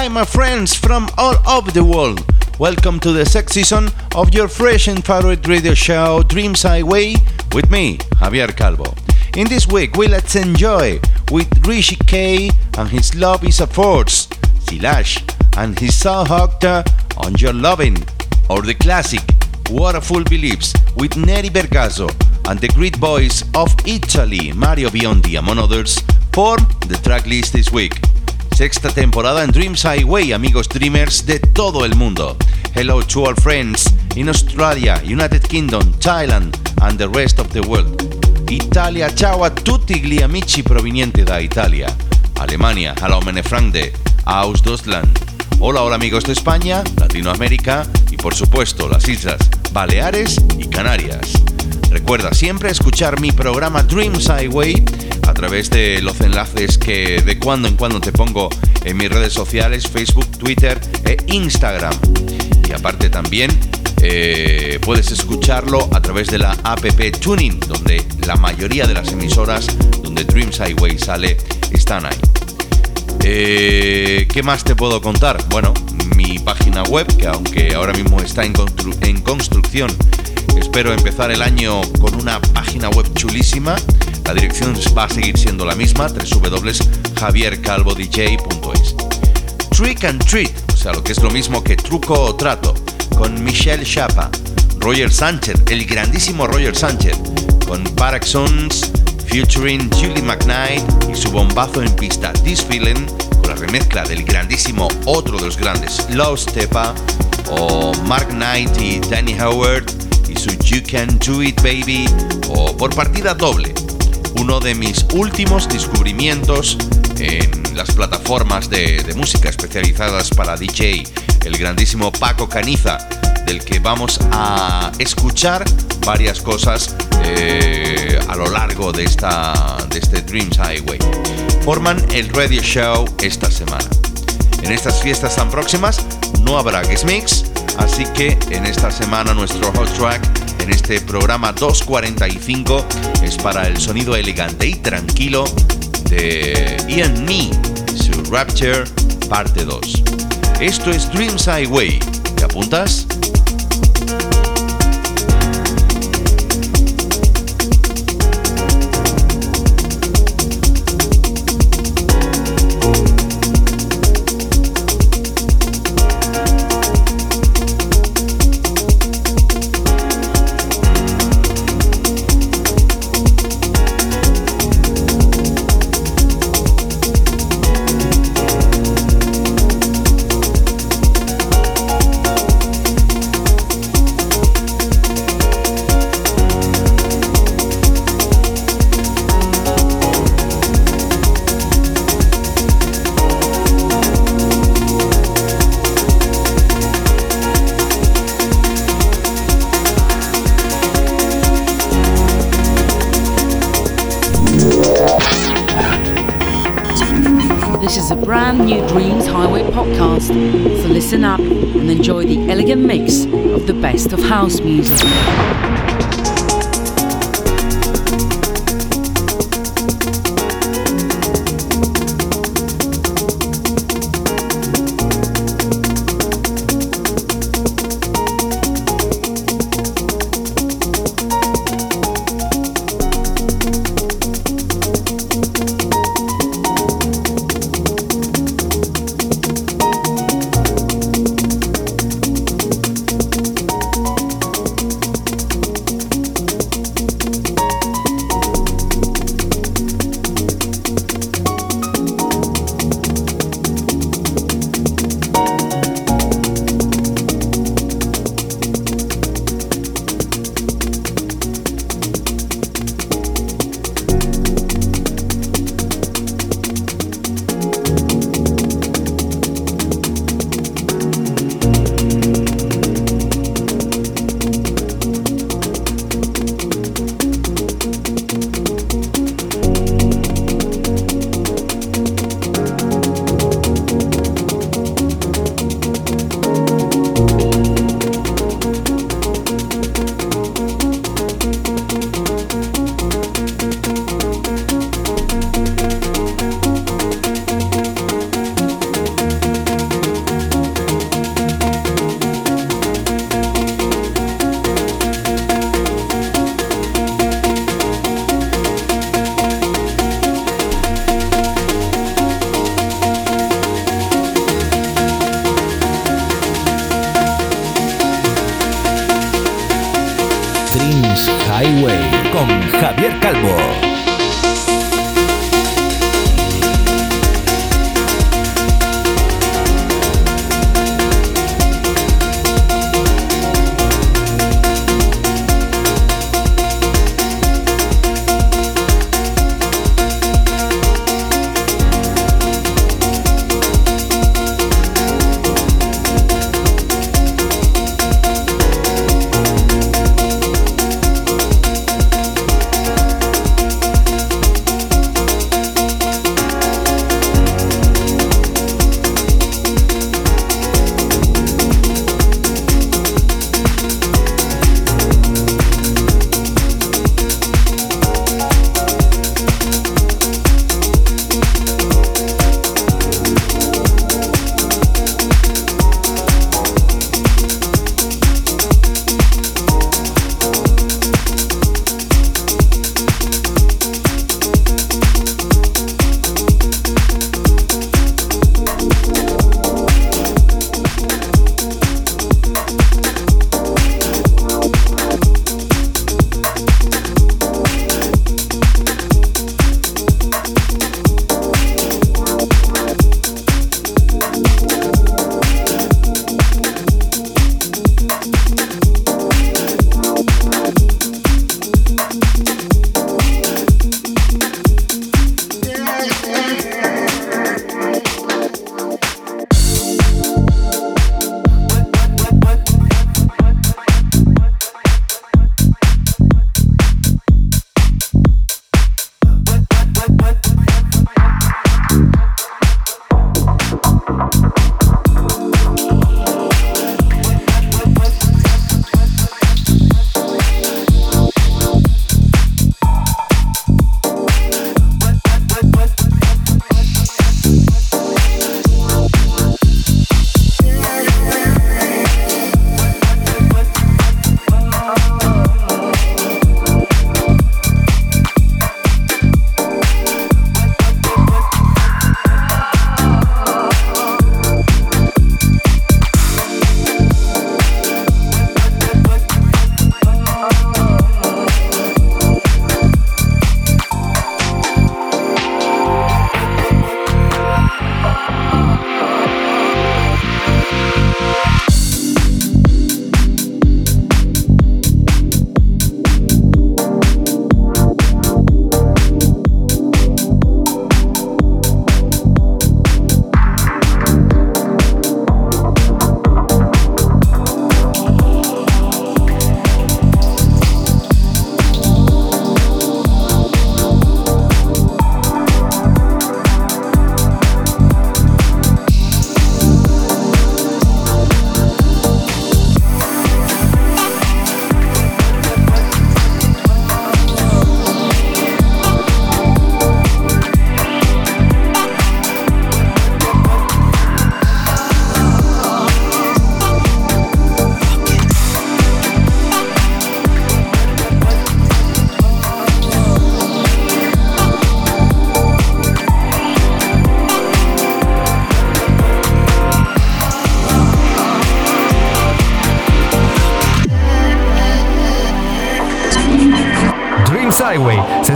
Hi, my friends from all over the world. Welcome to the sixth season of your fresh and favorite radio show, Dreams Highway, with me, Javier Calvo. In this week, we let's enjoy with Rishi K and his Love is a Force, Silash and his Soul Hocta on Your Loving, or the classic Fool Believes with Neri Bergazzo and the great boys of Italy, Mario Biondi, among others, form the track list this week. Sexta temporada en Dreams Highway, amigos dreamers de todo el mundo. Hello to our friends in Australia, United Kingdom, Thailand and the rest of the world. Italia, ciao a tutti gli amici provenienti da Italia. Alemania, hallo meine Freunde, aus Deutschland. Hola, hola amigos de España, Latinoamérica y por supuesto las Islas Baleares y Canarias. Recuerda siempre escuchar mi programa Dreams Highway a través de los enlaces que de cuando en cuando te pongo en mis redes sociales, Facebook, Twitter e Instagram. Y aparte también eh, puedes escucharlo a través de la app Tuning, donde la mayoría de las emisoras donde Dreams Highway sale están ahí. Eh, ¿Qué más te puedo contar? Bueno, mi página web, que aunque ahora mismo está en, constru- en construcción, espero empezar el año con una página web chulísima. La dirección va a seguir siendo la misma, www.javiercalvodj.es. Trick and Treat, o sea, lo que es lo mismo que truco o trato, con Michelle Chapa, Roger Sánchez, el grandísimo Roger Sánchez, con Paraxons, featuring Julie McKnight y su bombazo en pista This Feeling, con la remezcla del grandísimo otro de los grandes, Lost Stepa, o Mark Knight y Danny Howard su You Can Do It Baby, o por partida doble, uno de mis últimos descubrimientos en las plataformas de, música especializadas para DJ, el grandísimo Paco Caniza, del que vamos a escuchar varias cosas eh, a lo largo de, esta, de este Dreams Highway. Forman el radio show esta semana. En estas fiestas tan próximas no habrá guest mix, así que en esta semana nuestro hot track en este programa 245 es para el sonido elegante y tranquilo de Ian Me, su Rapture parte 2. Esto es Dreams Highway. ¿Te apuntas?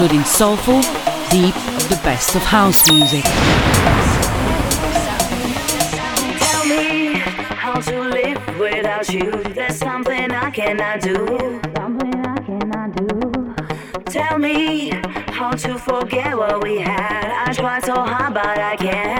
Including soulful, deep, the best of house music. Tell me how to live without you. There's something I cannot do. Something I cannot do. Tell me how to forget what we had. I try so hard, but I can't.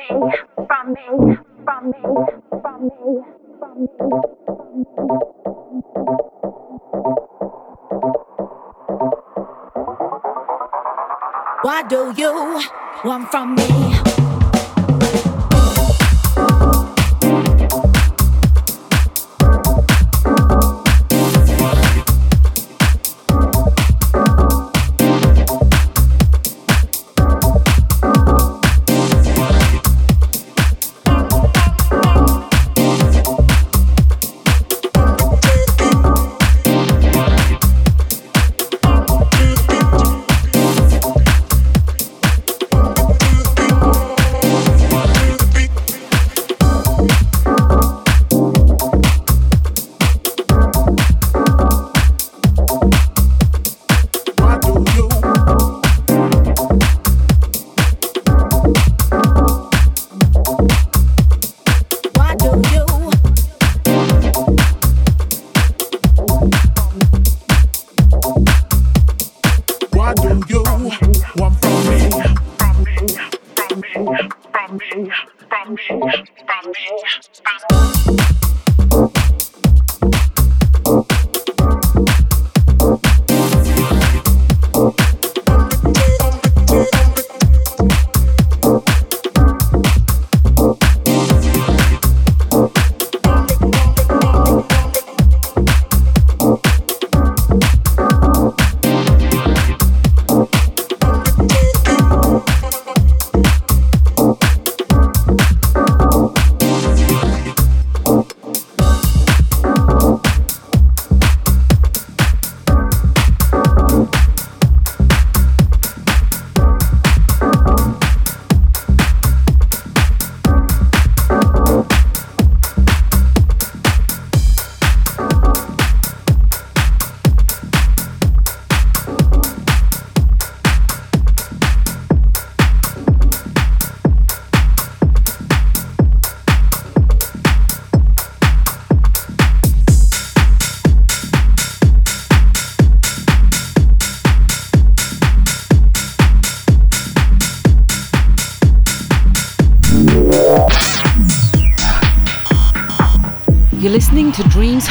me, from me, from me, from me, from me, do you want from me?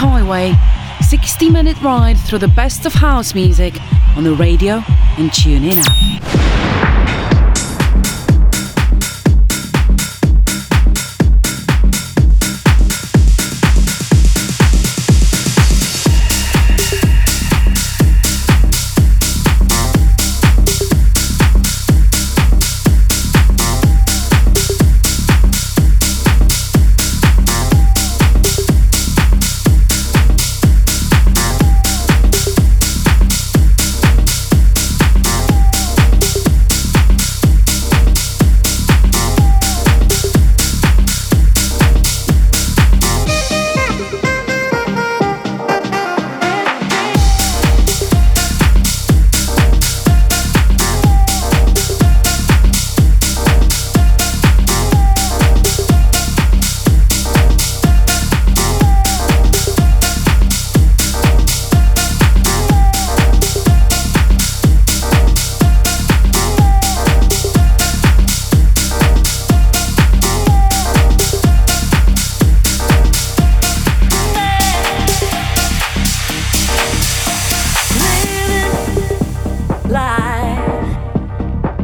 Highway, 60 minute ride through the best of house music on the radio and TuneIn app.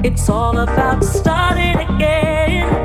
It's all about starting again.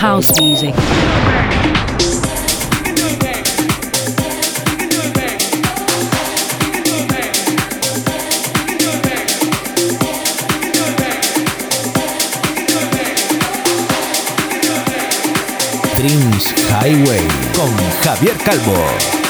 House music. Dreams Highway con Javier Calvo.